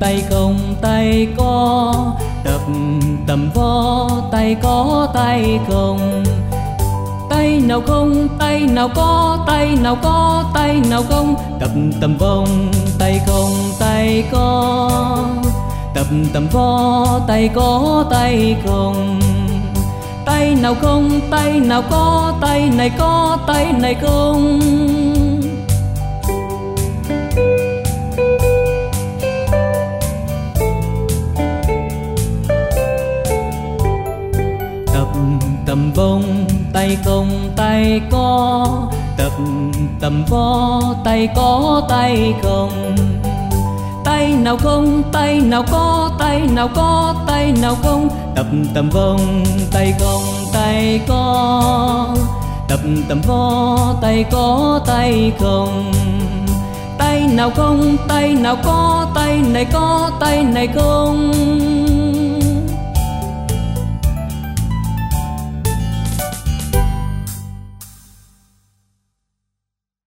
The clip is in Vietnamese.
tay không tay có. Tập tầm võ, tay có, tay không. Tay nào không, tay nào có, tay nào có, tay nào không. Tập tầm vông tay không, tay có. Tập tầm võ, tay có, tay không. Tay nào không, tay nào có, tay này có, tay này không. Tập tầm bông tay không tay có. Tập tầm vo tay có, tay không. Tay nào không, tay nào có, tay nào có, tay nào không. Tập tầm vông tay không, tay có. Tập tầm vo tay có, tay không. Tay nào không, tay nào có, tay này có, tay này không.